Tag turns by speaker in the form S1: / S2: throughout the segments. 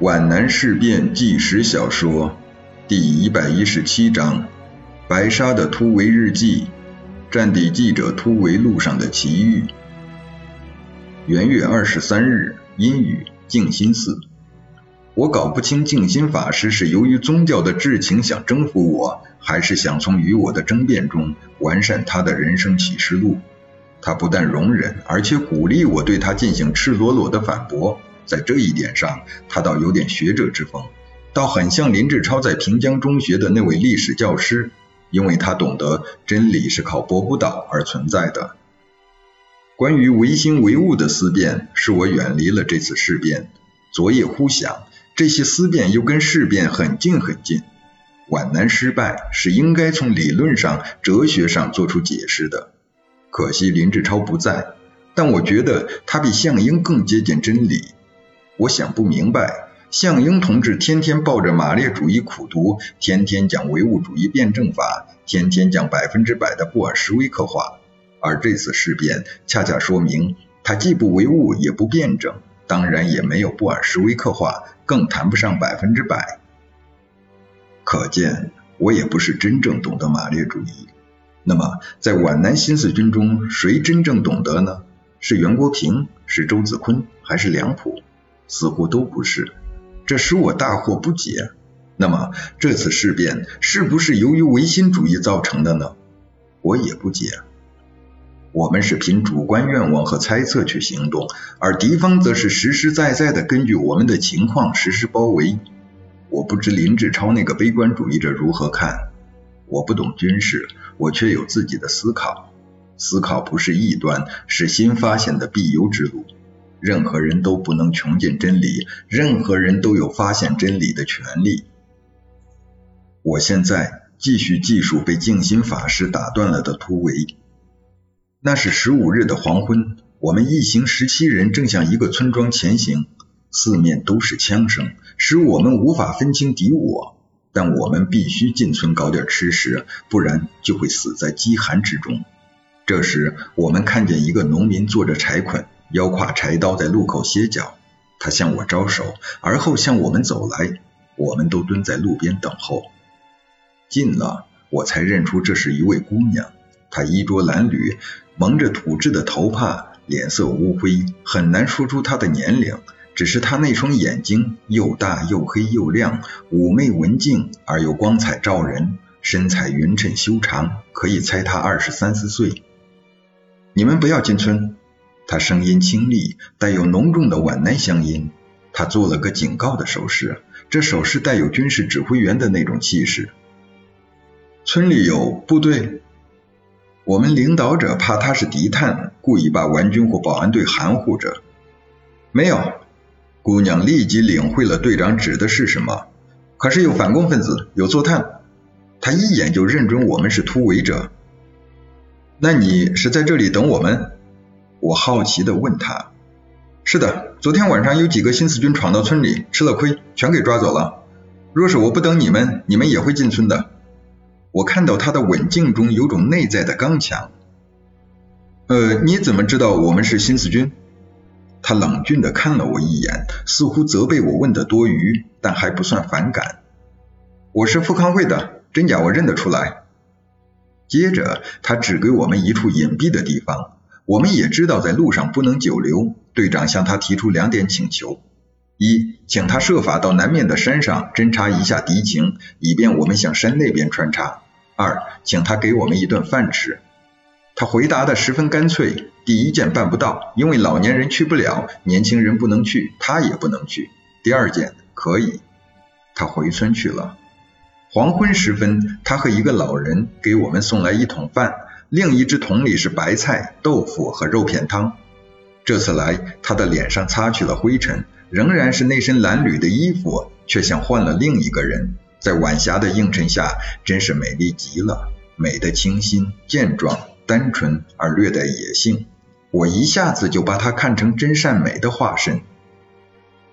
S1: 皖南事变纪实小说第一百一十七章：白沙的突围日记，战地记者突围路上的奇遇。元月二十三日，阴雨，静心寺。我搞不清静心法师是由于宗教的至情想征服我，还是想从与我的争辩中完善他的人生启示录。他不但容忍，而且鼓励我对他进行赤裸裸的反驳。在这一点上，他倒有点学者之风，倒很像林志超在平江中学的那位历史教师，因为他懂得真理是靠博不倒而存在的。关于唯心唯物的思辨，使我远离了这次事变。昨夜忽想，这些思辨又跟事变很近很近。皖南失败是应该从理论上、哲学上做出解释的。可惜林志超不在，但我觉得他比项英更接近真理。我想不明白，项英同志天天抱着马列主义苦读，天天讲唯物主义辩证法，天天讲百分之百的布尔什维克化，而这次事变恰恰说明他既不唯物也不辩证，当然也没有布尔什维克化，更谈不上百分之百。可见我也不是真正懂得马列主义。那么在皖南新四军中，谁真正懂得呢？是袁国平，是周子坤，还是梁普？似乎都不是，这使我大惑不解。那么这次事变是不是由于唯心主义造成的呢？我也不解。我们是凭主观愿望和猜测去行动，而敌方则是实实在在的根据我们的情况实施包围。我不知林志超那个悲观主义者如何看。我不懂军事，我却有自己的思考。思考不是异端，是新发现的必由之路。任何人都不能穷尽真理，任何人都有发现真理的权利。我现在继续记述被静心法师打断了的突围。那是十五日的黄昏，我们一行十七人正向一个村庄前行，四面都是枪声，使我们无法分清敌我。但我们必须进村搞点吃食，不然就会死在饥寒之中。这时，我们看见一个农民坐着柴捆。腰挎柴刀在路口歇脚，他向我招手，而后向我们走来。我们都蹲在路边等候。近了，我才认出这是一位姑娘。她衣着褴褛，蒙着土质的头帕，脸色乌灰，很难说出她的年龄。只是她那双眼睛又大又黑又亮，妩媚文静而又光彩照人，身材匀称修长，可以猜她二十三四岁。你们不要进村。他声音清丽，带有浓重的皖南乡音。他做了个警告的手势，这手势带有军事指挥员的那种气势。村里有部队，我们领导者怕他是敌探，故意把顽军或保安队含糊着。没有，姑娘立即领会了队长指的是什么。可是有反共分子，有作探，他一眼就认准我们是突围者。那你是在这里等我们？我好奇地问他：“是的，昨天晚上有几个新四军闯到村里，吃了亏，全给抓走了。若是我不等你们，你们也会进村的。”我看到他的稳静中有种内在的刚强。呃，你怎么知道我们是新四军？他冷峻地看了我一眼，似乎责备我问的多余，但还不算反感。我是富康会的，真假我认得出来。接着，他指给我们一处隐蔽的地方。我们也知道在路上不能久留，队长向他提出两点请求：一，请他设法到南面的山上侦察一下敌情，以便我们向山那边穿插；二，请他给我们一顿饭吃。他回答的十分干脆：第一件办不到，因为老年人去不了，年轻人不能去，他也不能去；第二件可以。他回村去了。黄昏时分，他和一个老人给我们送来一桶饭。另一只桶里是白菜、豆腐和肉片汤。这次来，他的脸上擦去了灰尘，仍然是那身褴褛的衣服，却像换了另一个人。在晚霞的映衬下，真是美丽极了，美的清新、健壮、单纯而略带野性。我一下子就把她看成真善美的化身。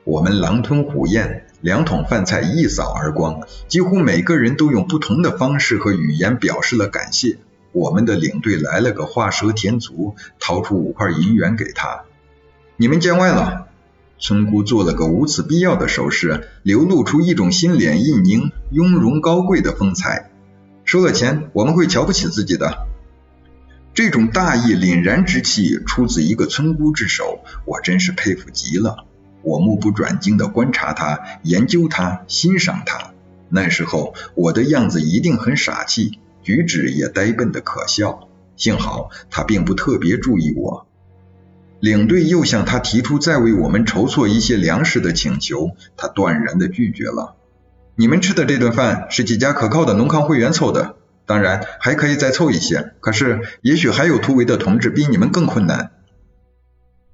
S1: 我们狼吞虎咽，两桶饭菜一扫而光，几乎每个人都用不同的方式和语言表示了感谢。我们的领队来了个画蛇添足，掏出五块银元给他。你们见外了。村姑做了个无此必要的手势，流露出一种心脸一凝、雍容高贵的风采。收了钱，我们会瞧不起自己的。这种大义凛然之气出自一个村姑之手，我真是佩服极了。我目不转睛地观察她，研究她，欣赏她。那时候我的样子一定很傻气，举止也呆笨的可笑。幸好他并不特别注意我。领队又向他提出再为我们筹措一些粮食的请求，他断然的拒绝了。你们吃的这顿饭是几家可靠的农康会员凑的，当然还可以再凑一些。可是也许还有突围的同志比你们更困难。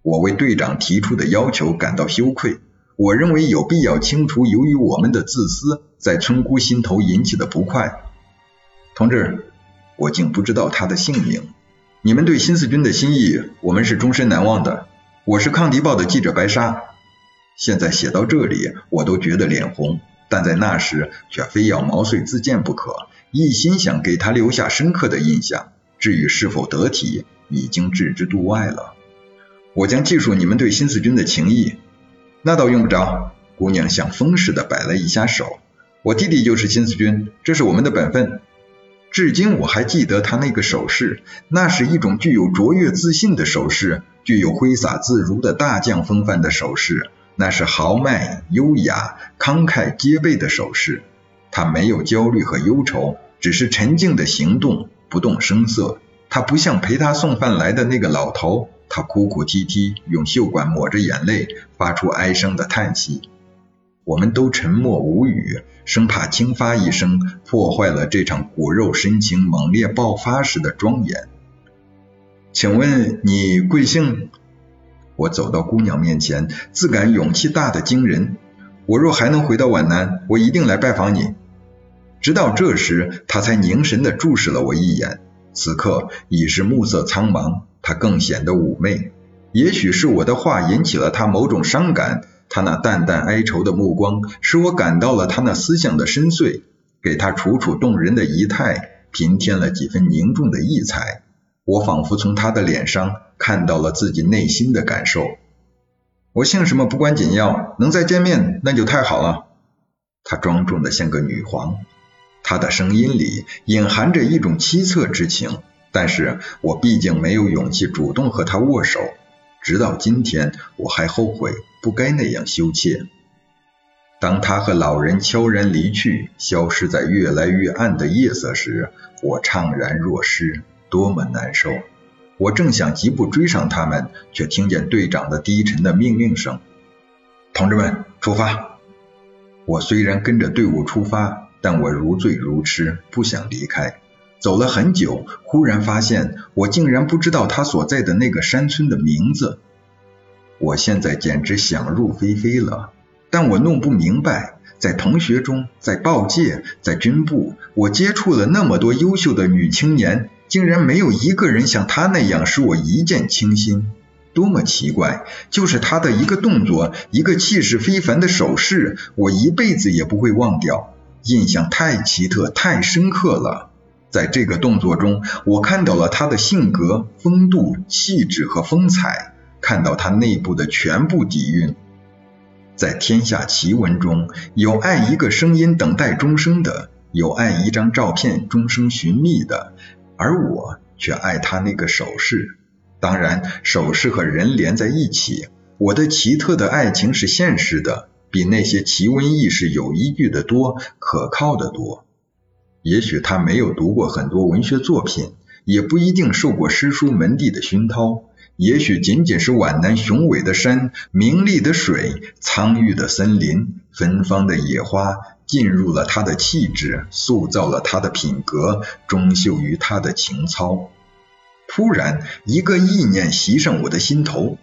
S1: 我为队长提出的要求感到羞愧。我认为有必要清除由于我们的自私在村姑心头引起的不快。同志，我竟不知道他的姓名。你们对新四军的心意，我们是终身难忘的。我是抗敌报的记者白沙。现在写到这里，我都觉得脸红，但在那时却非要毛遂自荐不可，一心想给他留下深刻的印象。至于是否得体，已经置之度外了。我将记述你们对新四军的情谊。那倒用不着。姑娘像风似的摆了一下手。我弟弟就是新四军，这是我们的本分。至今我还记得他那个手势，那是一种具有卓越自信的手势，具有挥洒自如的大将风范的手势，那是豪迈、优雅、慷慨皆备的手势。他没有焦虑和忧愁，只是沉静的行动，不动声色。他不像陪他送饭来的那个老头。他哭哭啼啼，用袖管抹着眼泪，发出哀声的叹息。我们都沉默无语，生怕轻发一声，破坏了这场骨肉深情猛烈爆发时的庄严。请问你贵姓？我走到姑娘面前，自感勇气大的惊人。我若还能回到皖南，我一定来拜访你。直到这时，她才凝神地注视了我一眼。此刻已是暮色苍茫。他更显得妩媚，也许是我的话引起了他某种伤感，他那淡淡哀愁的目光使我感到了他那思想的深邃，给他楚楚动人的仪态平添了几分凝重的异彩。我仿佛从他的脸上看到了自己内心的感受。我姓什么不关紧要，能再见面那就太好了。他庄重的像个女皇，他的声音里隐含着一种凄恻之情。但是我毕竟没有勇气主动和他握手，直到今天我还后悔不该那样羞怯。当他和老人悄然离去，消失在越来越暗的夜色时，我怅然若失，多么难受！我正想疾步追上他们，却听见队长的低沉的命令声：“同志们，出发！”我虽然跟着队伍出发，但我如醉如痴，不想离开。走了很久，忽然发现我竟然不知道他所在的那个山村的名字。我现在简直想入非非了，但我弄不明白，在同学中，在报界，在军部，我接触了那么多优秀的女青年，竟然没有一个人像她那样使我一见倾心。多么奇怪！就是她的一个动作，一个气势非凡的手势，我一辈子也不会忘掉，印象太奇特，太深刻了。在这个动作中，我看到了他的性格、风度、气质和风采，看到他内部的全部底蕴。在天下奇闻中，有爱一个声音等待终生的，有爱一张照片终生寻觅的，而我却爱他那个手势。当然，手势和人连在一起。我的奇特的爱情是现实的，比那些奇闻异事有依据的多，可靠的多。也许他没有读过很多文学作品，也不一定受过诗书门第的熏陶，也许仅仅是皖南雄伟的山、明丽的水、苍郁的森林、芬芳的野花，进入了他的气质，塑造了他的品格，终秀于他的情操。突然，一个意念袭上我的心头：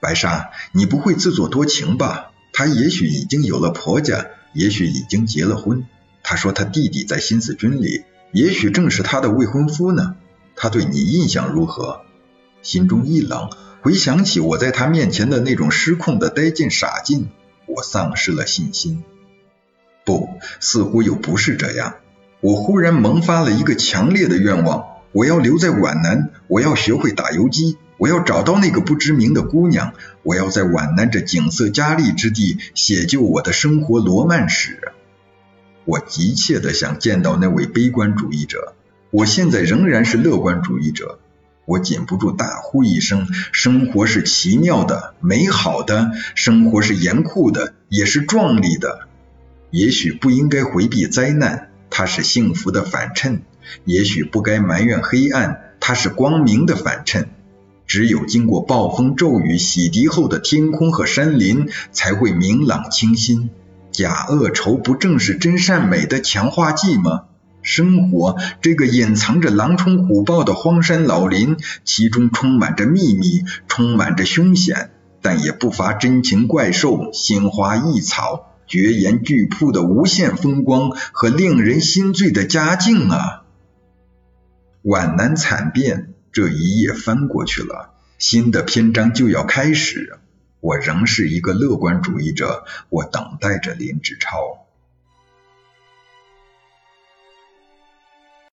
S1: 白沙，你不会自作多情吧？他也许已经有了婆家，也许已经结了婚。他说他弟弟在新四军里，也许正是他的未婚夫呢。他对你印象如何？心中一冷，回想起我在他面前的那种失控的呆劲傻劲，我丧失了信心。不，似乎又不是这样。我忽然萌发了一个强烈的愿望：我要留在皖南，我要学会打游击，我要找到那个不知名的姑娘，我要在皖南这景色佳丽之地写就我的生活罗曼史。我急切地想见到那位悲观主义者，我现在仍然是乐观主义者。我禁不住大呼一声：生活是奇妙的、美好的，生活是严酷的，也是壮丽的。也许不应该回避灾难，它是幸福的反衬；也许不该埋怨黑暗，它是光明的反衬。只有经过暴风骤雨洗涤后的天空和山林，才会明朗清新。假恶仇不正是真善美的强化剂吗？生活这个隐藏着狼虫虎豹的荒山老林，其中充满着秘密，充满着凶险，但也不乏真情怪兽、鲜花异草、绝岩巨瀑的无限风光和令人心醉的佳境啊！皖南惨变，这一页翻过去了，新的篇章就要开始。我仍是一个乐观主义者，我等待着林志超。